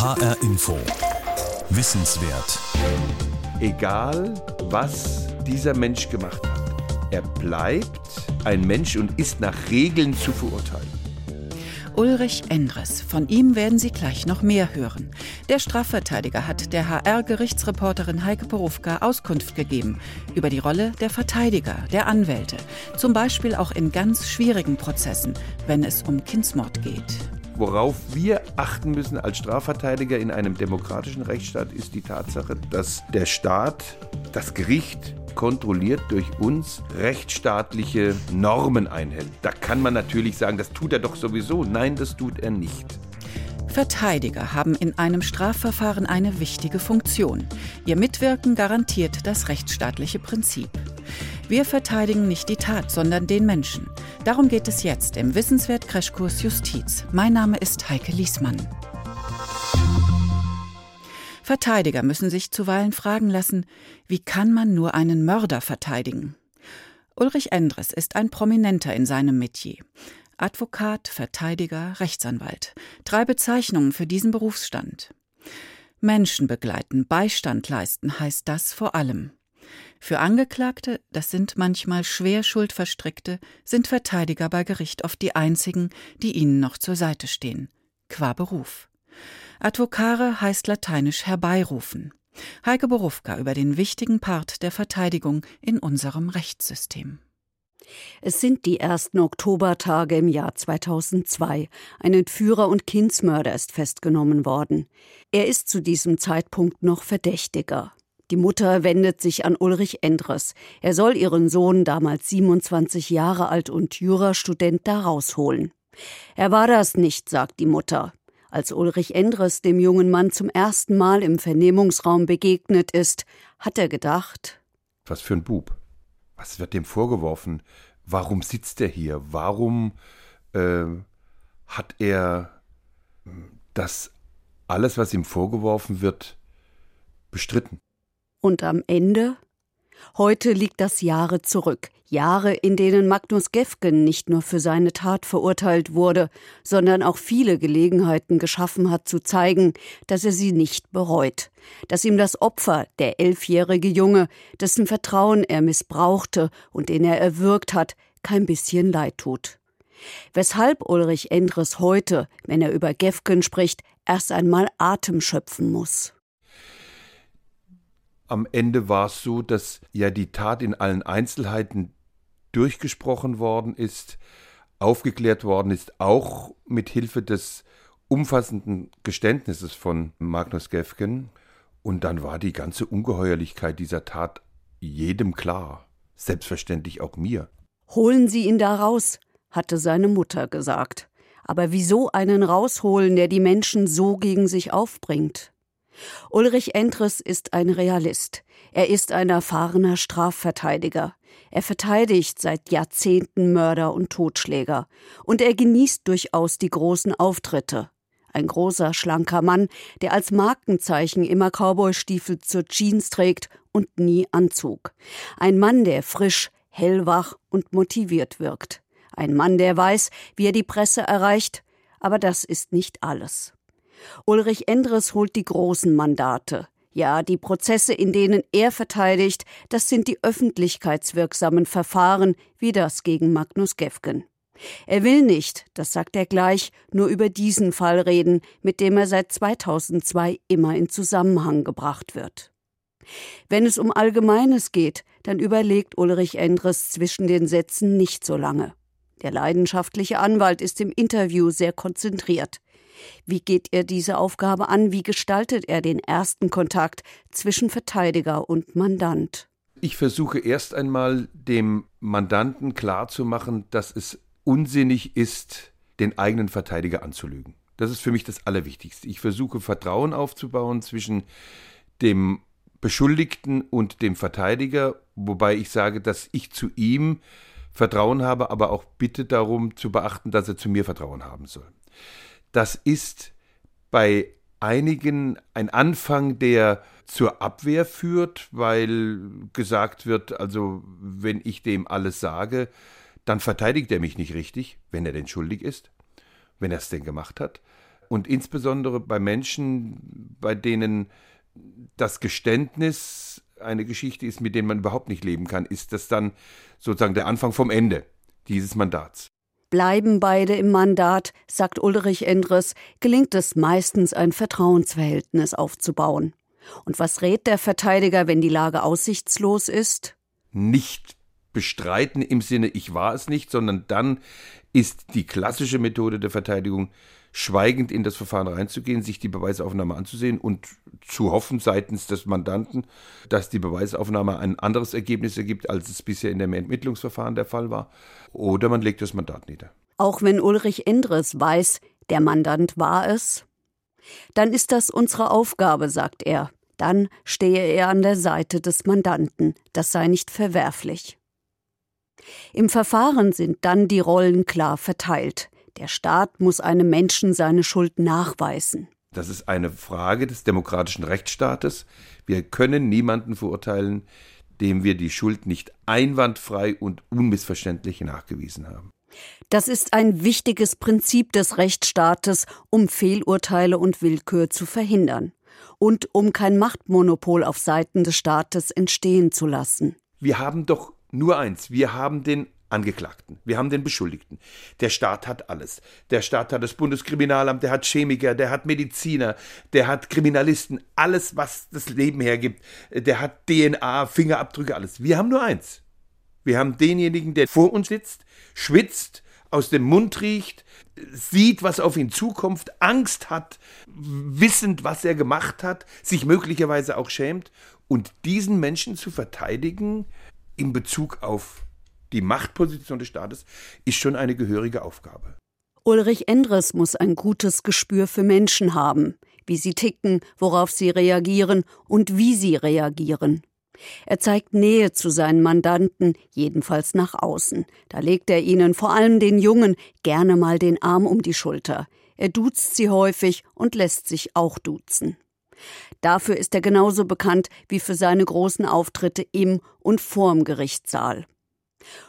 HR Info. Wissenswert. Egal, was dieser Mensch gemacht hat, er bleibt ein Mensch und ist nach Regeln zu verurteilen. Ulrich Endres. Von ihm werden Sie gleich noch mehr hören. Der Strafverteidiger hat der HR-Gerichtsreporterin Heike Porufka Auskunft gegeben über die Rolle der Verteidiger, der Anwälte, zum Beispiel auch in ganz schwierigen Prozessen, wenn es um Kindsmord geht. Worauf wir achten müssen als Strafverteidiger in einem demokratischen Rechtsstaat ist die Tatsache, dass der Staat, das Gericht kontrolliert durch uns rechtsstaatliche Normen einhält. Da kann man natürlich sagen, das tut er doch sowieso. Nein, das tut er nicht. Verteidiger haben in einem Strafverfahren eine wichtige Funktion. Ihr Mitwirken garantiert das rechtsstaatliche Prinzip. Wir verteidigen nicht die Tat, sondern den Menschen. Darum geht es jetzt im Wissenswert-Crashkurs Justiz. Mein Name ist Heike Liesmann. Verteidiger müssen sich zuweilen fragen lassen, wie kann man nur einen Mörder verteidigen? Ulrich Endres ist ein Prominenter in seinem Metier. Advokat, Verteidiger, Rechtsanwalt. Drei Bezeichnungen für diesen Berufsstand. Menschen begleiten, Beistand leisten heißt das vor allem. Für Angeklagte, das sind manchmal schwer Schuldverstrickte, sind Verteidiger bei Gericht oft die einzigen, die ihnen noch zur Seite stehen. Qua Beruf. Advocare heißt lateinisch herbeirufen. Heike Borufka über den wichtigen Part der Verteidigung in unserem Rechtssystem. Es sind die ersten Oktobertage im Jahr 2002. Ein Entführer und Kindsmörder ist festgenommen worden. Er ist zu diesem Zeitpunkt noch Verdächtiger. Die Mutter wendet sich an Ulrich Endres. Er soll ihren Sohn, damals 27 Jahre alt und Jurastudent, da rausholen. Er war das nicht, sagt die Mutter. Als Ulrich Endres dem jungen Mann zum ersten Mal im Vernehmungsraum begegnet ist, hat er gedacht: Was für ein Bub. Was wird dem vorgeworfen? Warum sitzt er hier? Warum äh, hat er das alles, was ihm vorgeworfen wird, bestritten? Und am Ende? Heute liegt das Jahre zurück. Jahre, in denen Magnus Gefgen nicht nur für seine Tat verurteilt wurde, sondern auch viele Gelegenheiten geschaffen hat zu zeigen, dass er sie nicht bereut, dass ihm das Opfer, der elfjährige Junge, dessen Vertrauen er missbrauchte und den er erwürgt hat, kein bisschen leid tut. Weshalb Ulrich Endres heute, wenn er über Gefgen spricht, erst einmal Atem schöpfen muss am Ende war es so, dass ja die Tat in allen Einzelheiten durchgesprochen worden ist, aufgeklärt worden ist, auch mit Hilfe des umfassenden Geständnisses von Magnus Gefgen. Und dann war die ganze Ungeheuerlichkeit dieser Tat jedem klar, selbstverständlich auch mir. Holen Sie ihn da raus, hatte seine Mutter gesagt. Aber wieso einen rausholen, der die Menschen so gegen sich aufbringt? Ulrich Entres ist ein Realist. Er ist ein erfahrener Strafverteidiger. Er verteidigt seit Jahrzehnten Mörder und Totschläger. Und er genießt durchaus die großen Auftritte. Ein großer, schlanker Mann, der als Markenzeichen immer Cowboystiefel zur Jeans trägt und nie Anzug. Ein Mann, der frisch, hellwach und motiviert wirkt. Ein Mann, der weiß, wie er die Presse erreicht. Aber das ist nicht alles. Ulrich Endres holt die großen Mandate. Ja, die Prozesse, in denen er verteidigt, das sind die öffentlichkeitswirksamen Verfahren, wie das gegen Magnus Gefgen. Er will nicht, das sagt er gleich, nur über diesen Fall reden, mit dem er seit 2002 immer in Zusammenhang gebracht wird. Wenn es um Allgemeines geht, dann überlegt Ulrich Endres zwischen den Sätzen nicht so lange. Der leidenschaftliche Anwalt ist im Interview sehr konzentriert. Wie geht er diese Aufgabe an? Wie gestaltet er den ersten Kontakt zwischen Verteidiger und Mandant? Ich versuche erst einmal dem Mandanten klarzumachen, dass es unsinnig ist, den eigenen Verteidiger anzulügen. Das ist für mich das Allerwichtigste. Ich versuche Vertrauen aufzubauen zwischen dem Beschuldigten und dem Verteidiger, wobei ich sage, dass ich zu ihm Vertrauen habe, aber auch bitte darum zu beachten, dass er zu mir Vertrauen haben soll. Das ist bei einigen ein Anfang, der zur Abwehr führt, weil gesagt wird, also wenn ich dem alles sage, dann verteidigt er mich nicht richtig, wenn er denn schuldig ist, wenn er es denn gemacht hat. Und insbesondere bei Menschen, bei denen das Geständnis eine Geschichte ist, mit der man überhaupt nicht leben kann, ist das dann sozusagen der Anfang vom Ende dieses Mandats. Bleiben beide im Mandat, sagt Ulrich Endres, gelingt es meistens ein Vertrauensverhältnis aufzubauen. Und was rät der Verteidiger, wenn die Lage aussichtslos ist? Nicht bestreiten im Sinne, ich war es nicht, sondern dann ist die klassische Methode der Verteidigung, schweigend in das Verfahren reinzugehen, sich die Beweisaufnahme anzusehen und zu hoffen seitens des Mandanten, dass die Beweisaufnahme ein anderes Ergebnis ergibt, als es bisher in dem Ermittlungsverfahren der Fall war. Oder man legt das Mandat nieder. Auch wenn Ulrich Endres weiß, der Mandant war es, dann ist das unsere Aufgabe, sagt er. Dann stehe er an der Seite des Mandanten. Das sei nicht verwerflich. Im Verfahren sind dann die Rollen klar verteilt. Der Staat muss einem Menschen seine Schuld nachweisen. Das ist eine Frage des demokratischen Rechtsstaates. Wir können niemanden verurteilen, dem wir die Schuld nicht einwandfrei und unmissverständlich nachgewiesen haben. Das ist ein wichtiges Prinzip des Rechtsstaates, um Fehlurteile und Willkür zu verhindern und um kein Machtmonopol auf Seiten des Staates entstehen zu lassen. Wir haben doch nur eins, wir haben den Angeklagten. Wir haben den Beschuldigten. Der Staat hat alles. Der Staat hat das Bundeskriminalamt, der hat Chemiker, der hat Mediziner, der hat Kriminalisten, alles, was das Leben hergibt. Der hat DNA, Fingerabdrücke, alles. Wir haben nur eins. Wir haben denjenigen, der vor uns sitzt, schwitzt, aus dem Mund riecht, sieht, was auf ihn zukommt, Angst hat, wissend, was er gemacht hat, sich möglicherweise auch schämt. Und diesen Menschen zu verteidigen in Bezug auf die Machtposition des Staates ist schon eine gehörige Aufgabe. Ulrich Endres muss ein gutes Gespür für Menschen haben, wie sie ticken, worauf sie reagieren und wie sie reagieren. Er zeigt Nähe zu seinen Mandanten, jedenfalls nach außen. Da legt er ihnen, vor allem den Jungen, gerne mal den Arm um die Schulter. Er duzt sie häufig und lässt sich auch duzen. Dafür ist er genauso bekannt wie für seine großen Auftritte im und vorm Gerichtssaal.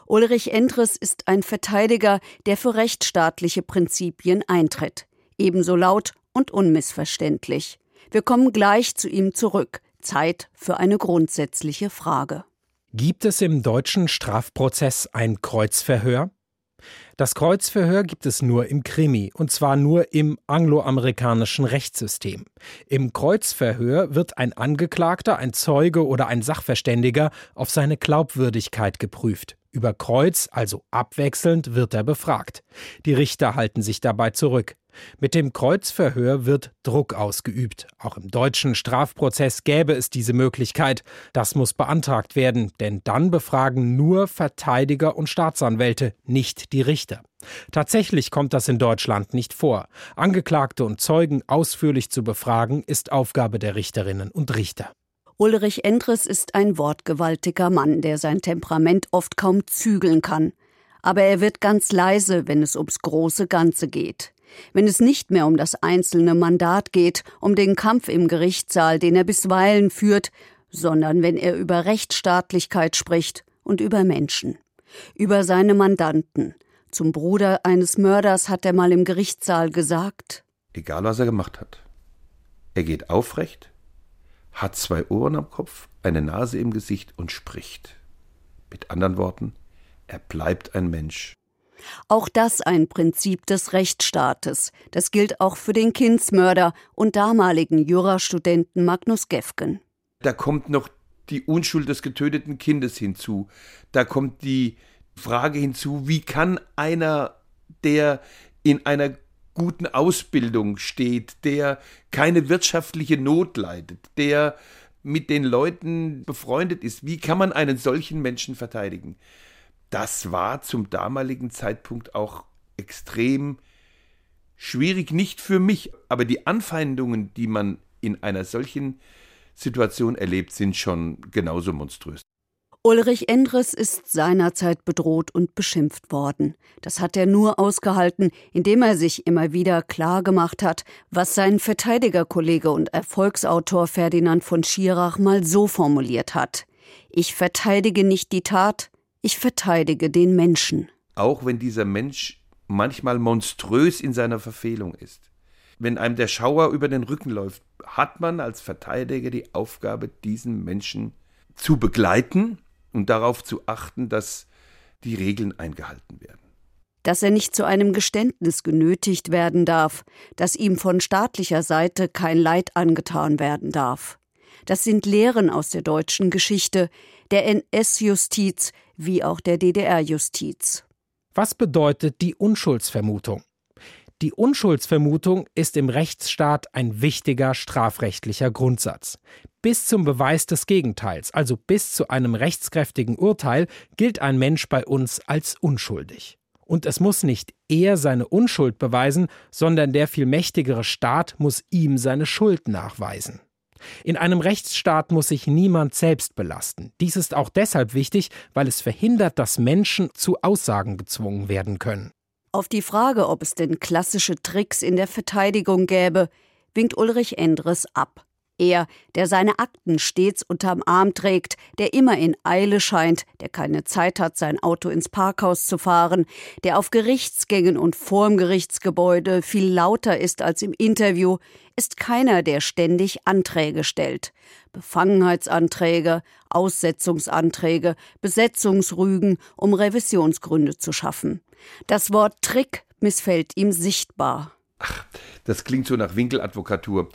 Ulrich Entres ist ein Verteidiger, der für rechtsstaatliche Prinzipien eintritt. Ebenso laut und unmissverständlich. Wir kommen gleich zu ihm zurück. Zeit für eine grundsätzliche Frage. Gibt es im deutschen Strafprozess ein Kreuzverhör? Das Kreuzverhör gibt es nur im Krimi, und zwar nur im angloamerikanischen Rechtssystem. Im Kreuzverhör wird ein Angeklagter, ein Zeuge oder ein Sachverständiger auf seine Glaubwürdigkeit geprüft. Über Kreuz, also abwechselnd, wird er befragt. Die Richter halten sich dabei zurück. Mit dem Kreuzverhör wird Druck ausgeübt. Auch im deutschen Strafprozess gäbe es diese Möglichkeit. Das muss beantragt werden, denn dann befragen nur Verteidiger und Staatsanwälte, nicht die Richter. Tatsächlich kommt das in Deutschland nicht vor. Angeklagte und Zeugen ausführlich zu befragen, ist Aufgabe der Richterinnen und Richter. Ulrich Endres ist ein wortgewaltiger Mann, der sein Temperament oft kaum zügeln kann. Aber er wird ganz leise, wenn es ums große Ganze geht. Wenn es nicht mehr um das einzelne Mandat geht, um den Kampf im Gerichtssaal, den er bisweilen führt, sondern wenn er über Rechtsstaatlichkeit spricht und über Menschen, über seine Mandanten. Zum Bruder eines Mörders hat er mal im Gerichtssaal gesagt Egal was er gemacht hat. Er geht aufrecht, hat zwei Ohren am Kopf, eine Nase im Gesicht und spricht. Mit anderen Worten, er bleibt ein Mensch. Auch das ein Prinzip des Rechtsstaates. Das gilt auch für den Kindsmörder und damaligen Jurastudenten Magnus Gefgen. Da kommt noch die Unschuld des getöteten Kindes hinzu. Da kommt die Frage hinzu, wie kann einer, der in einer guten Ausbildung steht, der keine wirtschaftliche Not leidet, der mit den Leuten befreundet ist. Wie kann man einen solchen Menschen verteidigen? Das war zum damaligen Zeitpunkt auch extrem schwierig, nicht für mich, aber die Anfeindungen, die man in einer solchen Situation erlebt, sind schon genauso monströs. Ulrich Endres ist seinerzeit bedroht und beschimpft worden. Das hat er nur ausgehalten, indem er sich immer wieder klar gemacht hat, was sein Verteidigerkollege und Erfolgsautor Ferdinand von Schirach mal so formuliert hat. Ich verteidige nicht die Tat, ich verteidige den Menschen. Auch wenn dieser Mensch manchmal monströs in seiner Verfehlung ist. wenn einem der Schauer über den Rücken läuft, hat man als Verteidiger die Aufgabe, diesen Menschen zu begleiten und darauf zu achten, dass die Regeln eingehalten werden. Dass er nicht zu einem Geständnis genötigt werden darf, dass ihm von staatlicher Seite kein Leid angetan werden darf. Das sind Lehren aus der deutschen Geschichte, der NS-Justiz wie auch der DDR-Justiz. Was bedeutet die Unschuldsvermutung? Die Unschuldsvermutung ist im Rechtsstaat ein wichtiger strafrechtlicher Grundsatz. Bis zum Beweis des Gegenteils, also bis zu einem rechtskräftigen Urteil, gilt ein Mensch bei uns als unschuldig. Und es muss nicht er seine Unschuld beweisen, sondern der viel mächtigere Staat muss ihm seine Schuld nachweisen. In einem Rechtsstaat muss sich niemand selbst belasten. Dies ist auch deshalb wichtig, weil es verhindert, dass Menschen zu Aussagen gezwungen werden können. Auf die Frage, ob es denn klassische Tricks in der Verteidigung gäbe, winkt Ulrich Endres ab. Er, der seine Akten stets unterm Arm trägt, der immer in Eile scheint, der keine Zeit hat, sein Auto ins Parkhaus zu fahren, der auf Gerichtsgängen und vorm Gerichtsgebäude viel lauter ist als im Interview, ist keiner, der ständig Anträge stellt. Befangenheitsanträge, Aussetzungsanträge, Besetzungsrügen, um Revisionsgründe zu schaffen. Das Wort Trick missfällt ihm sichtbar. Ach, das klingt so nach Winkeladvokatur.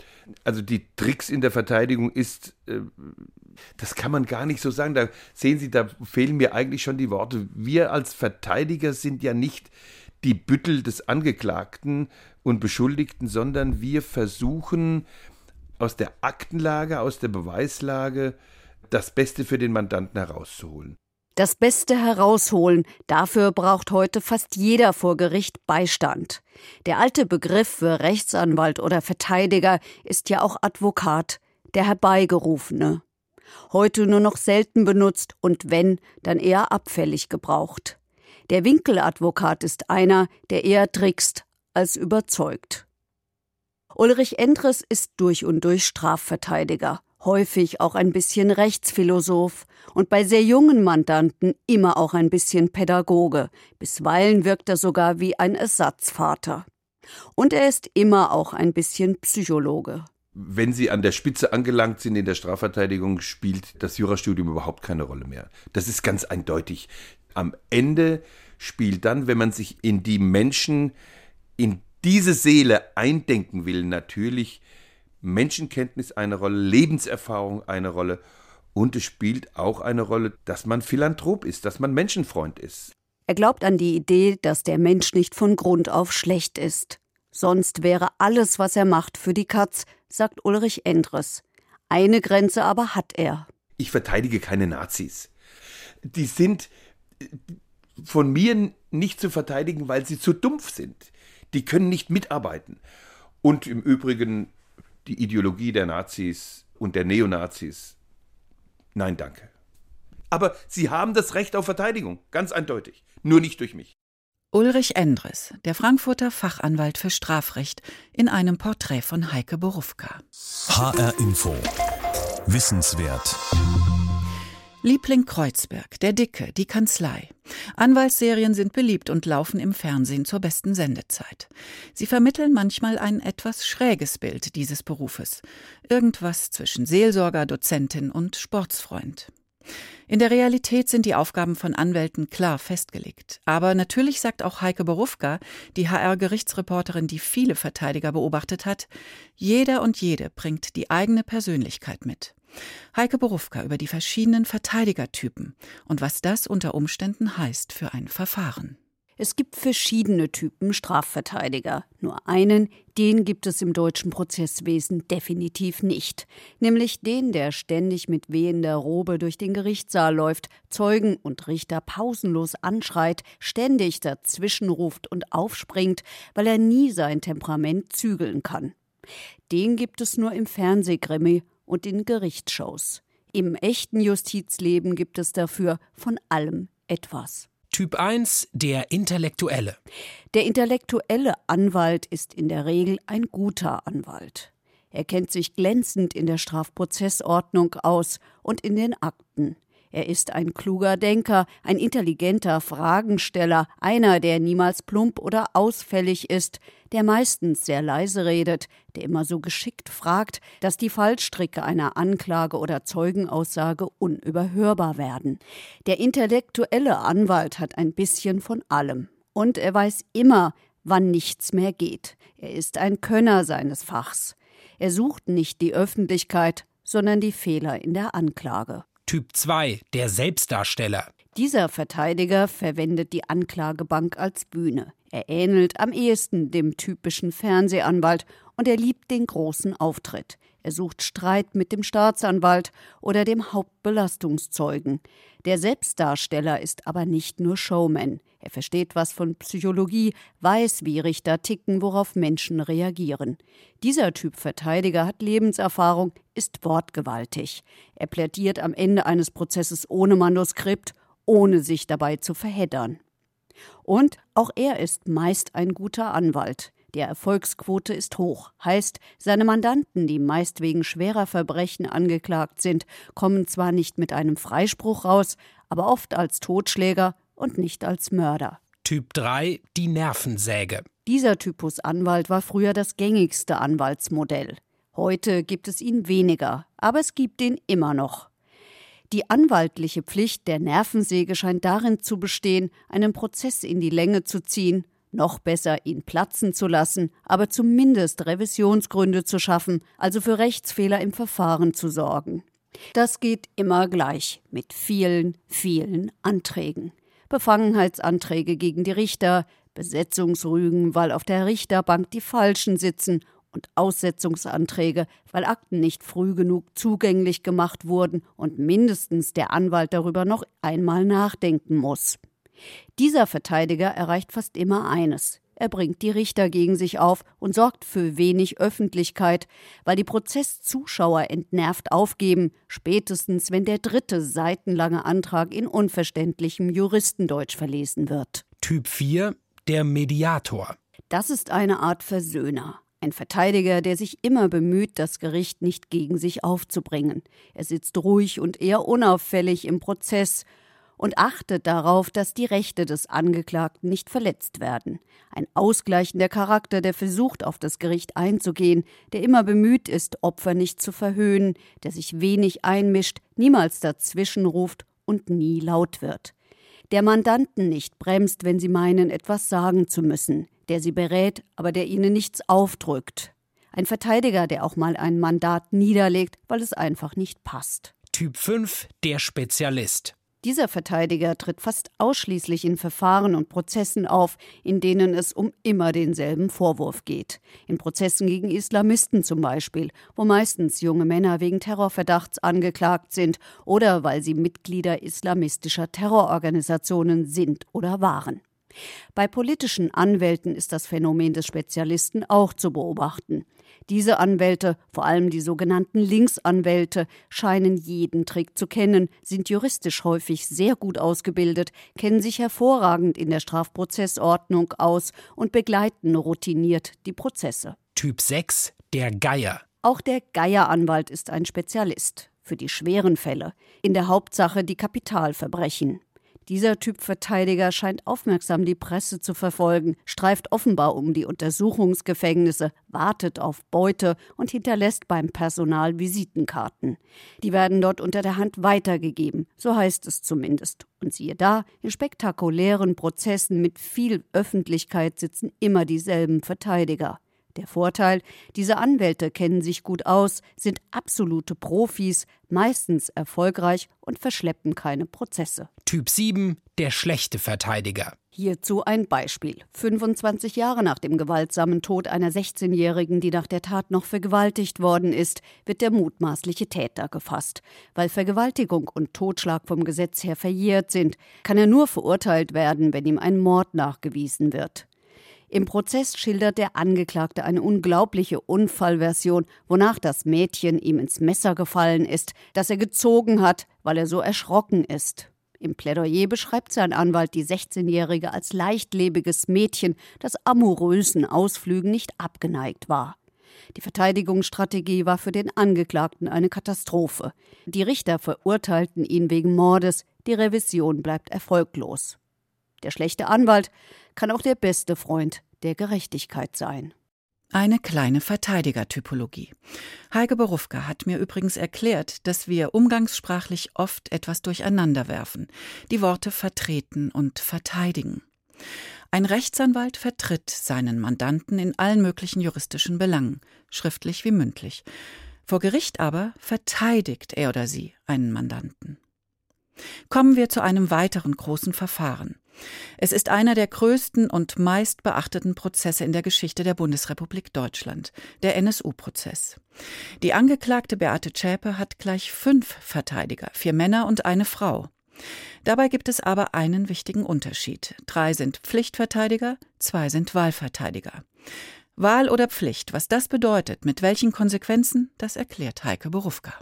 Also die Tricks in der Verteidigung ist, äh, das kann man gar nicht so sagen. Da sehen Sie, da fehlen mir eigentlich schon die Worte. Wir als Verteidiger sind ja nicht die Büttel des Angeklagten und Beschuldigten, sondern wir versuchen aus der Aktenlage, aus der Beweislage das Beste für den Mandanten herauszuholen. Das Beste herausholen, dafür braucht heute fast jeder vor Gericht Beistand. Der alte Begriff für Rechtsanwalt oder Verteidiger ist ja auch Advokat, der Herbeigerufene. Heute nur noch selten benutzt und wenn, dann eher abfällig gebraucht. Der Winkeladvokat ist einer, der eher trickst als überzeugt. Ulrich Endres ist durch und durch Strafverteidiger häufig auch ein bisschen Rechtsphilosoph und bei sehr jungen Mandanten immer auch ein bisschen Pädagoge. Bisweilen wirkt er sogar wie ein Ersatzvater. Und er ist immer auch ein bisschen Psychologe. Wenn Sie an der Spitze angelangt sind in der Strafverteidigung, spielt das Jurastudium überhaupt keine Rolle mehr. Das ist ganz eindeutig. Am Ende spielt dann, wenn man sich in die Menschen, in diese Seele eindenken will, natürlich Menschenkenntnis eine Rolle, Lebenserfahrung eine Rolle und es spielt auch eine Rolle, dass man Philanthrop ist, dass man Menschenfreund ist. Er glaubt an die Idee, dass der Mensch nicht von Grund auf schlecht ist. Sonst wäre alles, was er macht, für die Katz, sagt Ulrich Endres. Eine Grenze aber hat er. Ich verteidige keine Nazis. Die sind von mir nicht zu verteidigen, weil sie zu dumpf sind. Die können nicht mitarbeiten. Und im Übrigen die Ideologie der Nazis und der Neonazis. Nein, danke. Aber sie haben das Recht auf Verteidigung, ganz eindeutig. Nur nicht durch mich. Ulrich Endres, der Frankfurter Fachanwalt für Strafrecht, in einem Porträt von Heike Borufka. HR Info. Wissenswert. Liebling Kreuzberg, der Dicke, die Kanzlei. Anwaltsserien sind beliebt und laufen im Fernsehen zur besten Sendezeit. Sie vermitteln manchmal ein etwas schräges Bild dieses Berufes. Irgendwas zwischen Seelsorger, Dozentin und Sportsfreund. In der Realität sind die Aufgaben von Anwälten klar festgelegt. Aber natürlich sagt auch Heike Borufka, die HR-Gerichtsreporterin, die viele Verteidiger beobachtet hat, jeder und jede bringt die eigene Persönlichkeit mit. Heike Borufka über die verschiedenen Verteidigertypen und was das unter Umständen heißt für ein Verfahren. Es gibt verschiedene Typen Strafverteidiger. Nur einen, den gibt es im deutschen Prozesswesen definitiv nicht. Nämlich den, der ständig mit wehender Robe durch den Gerichtssaal läuft, Zeugen und Richter pausenlos anschreit, ständig dazwischenruft und aufspringt, weil er nie sein Temperament zügeln kann. Den gibt es nur im Fernsehkrimi und in Gerichtsshows. Im echten Justizleben gibt es dafür von allem etwas. Typ 1, der Intellektuelle. Der intellektuelle Anwalt ist in der Regel ein guter Anwalt. Er kennt sich glänzend in der Strafprozessordnung aus und in den Akten. Er ist ein kluger Denker, ein intelligenter Fragensteller, einer, der niemals plump oder ausfällig ist, der meistens sehr leise redet, der immer so geschickt fragt, dass die Fallstricke einer Anklage oder Zeugenaussage unüberhörbar werden. Der intellektuelle Anwalt hat ein bisschen von allem. Und er weiß immer, wann nichts mehr geht. Er ist ein Könner seines Fachs. Er sucht nicht die Öffentlichkeit, sondern die Fehler in der Anklage. Typ 2, der Selbstdarsteller. Dieser Verteidiger verwendet die Anklagebank als Bühne. Er ähnelt am ehesten dem typischen Fernsehanwalt und er liebt den großen Auftritt. Er sucht Streit mit dem Staatsanwalt oder dem Hauptbelastungszeugen. Der Selbstdarsteller ist aber nicht nur Showman. Er versteht was von Psychologie, weiß, wie Richter ticken, worauf Menschen reagieren. Dieser Typ Verteidiger hat Lebenserfahrung, ist wortgewaltig. Er plädiert am Ende eines Prozesses ohne Manuskript, ohne sich dabei zu verheddern. Und auch er ist meist ein guter Anwalt. Der Erfolgsquote ist hoch, heißt, seine Mandanten, die meist wegen schwerer Verbrechen angeklagt sind, kommen zwar nicht mit einem Freispruch raus, aber oft als Totschläger und nicht als Mörder. Typ 3, die Nervensäge. Dieser Typus Anwalt war früher das gängigste Anwaltsmodell. Heute gibt es ihn weniger, aber es gibt ihn immer noch. Die anwaltliche Pflicht der Nervensäge scheint darin zu bestehen, einen Prozess in die Länge zu ziehen noch besser, ihn platzen zu lassen, aber zumindest Revisionsgründe zu schaffen, also für Rechtsfehler im Verfahren zu sorgen. Das geht immer gleich mit vielen, vielen Anträgen. Befangenheitsanträge gegen die Richter, Besetzungsrügen, weil auf der Richterbank die Falschen sitzen und Aussetzungsanträge, weil Akten nicht früh genug zugänglich gemacht wurden und mindestens der Anwalt darüber noch einmal nachdenken muss. Dieser Verteidiger erreicht fast immer eines. Er bringt die Richter gegen sich auf und sorgt für wenig Öffentlichkeit, weil die Prozesszuschauer entnervt aufgeben, spätestens wenn der dritte seitenlange Antrag in unverständlichem Juristendeutsch verlesen wird. Typ 4, der Mediator. Das ist eine Art Versöhner. Ein Verteidiger, der sich immer bemüht, das Gericht nicht gegen sich aufzubringen. Er sitzt ruhig und eher unauffällig im Prozess und achtet darauf, dass die Rechte des Angeklagten nicht verletzt werden. Ein ausgleichender Charakter, der versucht, auf das Gericht einzugehen, der immer bemüht ist, Opfer nicht zu verhöhnen, der sich wenig einmischt, niemals dazwischenruft und nie laut wird. Der Mandanten nicht bremst, wenn sie meinen, etwas sagen zu müssen, der sie berät, aber der ihnen nichts aufdrückt. Ein Verteidiger, der auch mal ein Mandat niederlegt, weil es einfach nicht passt. Typ 5, der Spezialist. Dieser Verteidiger tritt fast ausschließlich in Verfahren und Prozessen auf, in denen es um immer denselben Vorwurf geht. In Prozessen gegen Islamisten zum Beispiel, wo meistens junge Männer wegen Terrorverdachts angeklagt sind oder weil sie Mitglieder islamistischer Terrororganisationen sind oder waren. Bei politischen Anwälten ist das Phänomen des Spezialisten auch zu beobachten. Diese Anwälte, vor allem die sogenannten Linksanwälte, scheinen jeden Trick zu kennen, sind juristisch häufig sehr gut ausgebildet, kennen sich hervorragend in der Strafprozessordnung aus und begleiten routiniert die Prozesse. Typ 6, der Geier. Auch der Geieranwalt ist ein Spezialist für die schweren Fälle, in der Hauptsache die Kapitalverbrechen. Dieser Typ Verteidiger scheint aufmerksam die Presse zu verfolgen, streift offenbar um die Untersuchungsgefängnisse, wartet auf Beute und hinterlässt beim Personal Visitenkarten. Die werden dort unter der Hand weitergegeben, so heißt es zumindest. Und siehe da, in spektakulären Prozessen mit viel Öffentlichkeit sitzen immer dieselben Verteidiger. Der Vorteil, diese Anwälte kennen sich gut aus, sind absolute Profis, meistens erfolgreich und verschleppen keine Prozesse. Typ 7, der schlechte Verteidiger. Hierzu ein Beispiel. 25 Jahre nach dem gewaltsamen Tod einer 16-Jährigen, die nach der Tat noch vergewaltigt worden ist, wird der mutmaßliche Täter gefasst. Weil Vergewaltigung und Totschlag vom Gesetz her verjährt sind, kann er nur verurteilt werden, wenn ihm ein Mord nachgewiesen wird. Im Prozess schildert der Angeklagte eine unglaubliche Unfallversion, wonach das Mädchen ihm ins Messer gefallen ist, das er gezogen hat, weil er so erschrocken ist. Im Plädoyer beschreibt sein Anwalt die 16-Jährige als leichtlebiges Mädchen, das amorösen Ausflügen nicht abgeneigt war. Die Verteidigungsstrategie war für den Angeklagten eine Katastrophe. Die Richter verurteilten ihn wegen Mordes, die Revision bleibt erfolglos. Der schlechte Anwalt kann auch der beste Freund der Gerechtigkeit sein. Eine kleine Verteidigertypologie. Heike Berufka hat mir übrigens erklärt, dass wir umgangssprachlich oft etwas durcheinander werfen. Die Worte vertreten und verteidigen. Ein Rechtsanwalt vertritt seinen Mandanten in allen möglichen juristischen Belangen, schriftlich wie mündlich. Vor Gericht aber verteidigt er oder sie einen Mandanten. Kommen wir zu einem weiteren großen Verfahren. Es ist einer der größten und meist beachteten Prozesse in der Geschichte der Bundesrepublik Deutschland, der NSU-Prozess. Die Angeklagte Beate Zschäpe hat gleich fünf Verteidiger, vier Männer und eine Frau. Dabei gibt es aber einen wichtigen Unterschied. Drei sind Pflichtverteidiger, zwei sind Wahlverteidiger. Wahl oder Pflicht, was das bedeutet, mit welchen Konsequenzen, das erklärt Heike Berufka.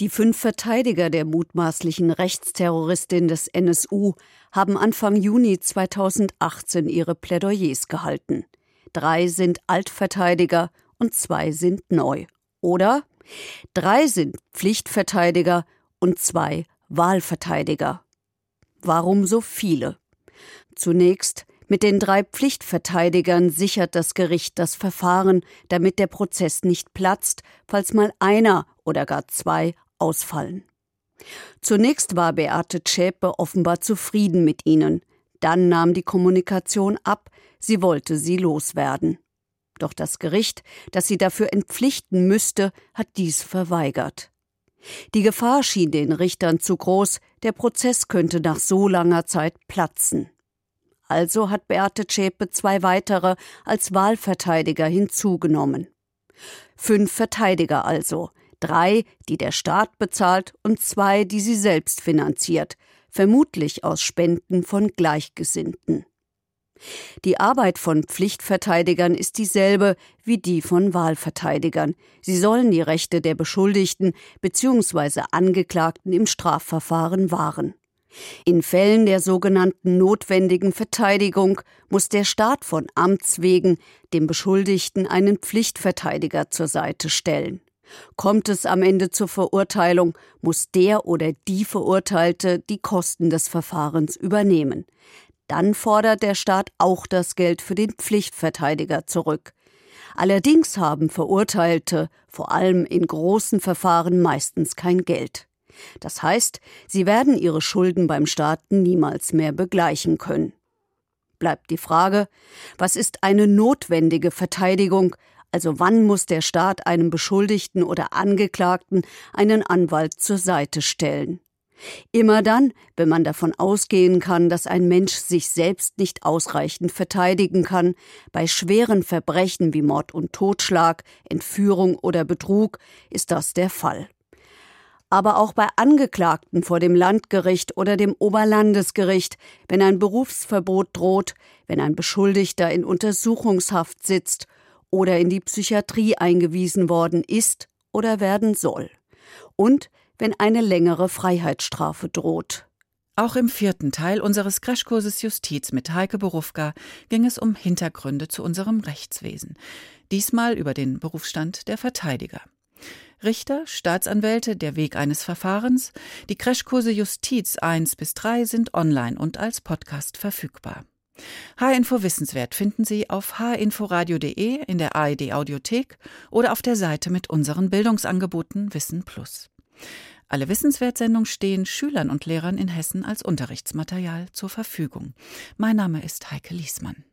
Die fünf Verteidiger der mutmaßlichen Rechtsterroristin des NSU haben Anfang Juni 2018 ihre Plädoyers gehalten. Drei sind Altverteidiger und zwei sind neu. Oder drei sind Pflichtverteidiger und zwei Wahlverteidiger. Warum so viele? Zunächst mit den drei Pflichtverteidigern sichert das Gericht das Verfahren, damit der Prozess nicht platzt, falls mal einer oder gar zwei ausfallen. Zunächst war Beate Zschäpe offenbar zufrieden mit ihnen. Dann nahm die Kommunikation ab, sie wollte sie loswerden. Doch das Gericht, das sie dafür entpflichten müsste, hat dies verweigert. Die Gefahr schien den Richtern zu groß, der Prozess könnte nach so langer Zeit platzen. Also hat Beate Zschäpe zwei weitere als Wahlverteidiger hinzugenommen. Fünf Verteidiger also, drei, die der Staat bezahlt und zwei, die sie selbst finanziert, vermutlich aus Spenden von Gleichgesinnten. Die Arbeit von Pflichtverteidigern ist dieselbe wie die von Wahlverteidigern. Sie sollen die Rechte der Beschuldigten bzw. Angeklagten im Strafverfahren wahren. In Fällen der sogenannten notwendigen Verteidigung muss der Staat von Amts wegen dem Beschuldigten einen Pflichtverteidiger zur Seite stellen. Kommt es am Ende zur Verurteilung, muss der oder die Verurteilte die Kosten des Verfahrens übernehmen. Dann fordert der Staat auch das Geld für den Pflichtverteidiger zurück. Allerdings haben Verurteilte, vor allem in großen Verfahren, meistens kein Geld. Das heißt, sie werden ihre Schulden beim Staat niemals mehr begleichen können. Bleibt die Frage, was ist eine notwendige Verteidigung, also wann muss der Staat einem Beschuldigten oder Angeklagten einen Anwalt zur Seite stellen? Immer dann, wenn man davon ausgehen kann, dass ein Mensch sich selbst nicht ausreichend verteidigen kann, bei schweren Verbrechen wie Mord und Totschlag, Entführung oder Betrug, ist das der Fall aber auch bei Angeklagten vor dem Landgericht oder dem Oberlandesgericht, wenn ein Berufsverbot droht, wenn ein Beschuldigter in Untersuchungshaft sitzt oder in die Psychiatrie eingewiesen worden ist oder werden soll. Und wenn eine längere Freiheitsstrafe droht. Auch im vierten Teil unseres Crashkurses Justiz mit Heike Berufka ging es um Hintergründe zu unserem Rechtswesen. Diesmal über den Berufsstand der Verteidiger. Richter, Staatsanwälte, der Weg eines Verfahrens, die Crashkurse Justiz 1 bis 3 sind online und als Podcast verfügbar. H-Info Wissenswert finden Sie auf hinforadio.de in der AED Audiothek oder auf der Seite mit unseren Bildungsangeboten Wissen Plus. Alle Wissenswertsendungen stehen Schülern und Lehrern in Hessen als Unterrichtsmaterial zur Verfügung. Mein Name ist Heike Liesmann.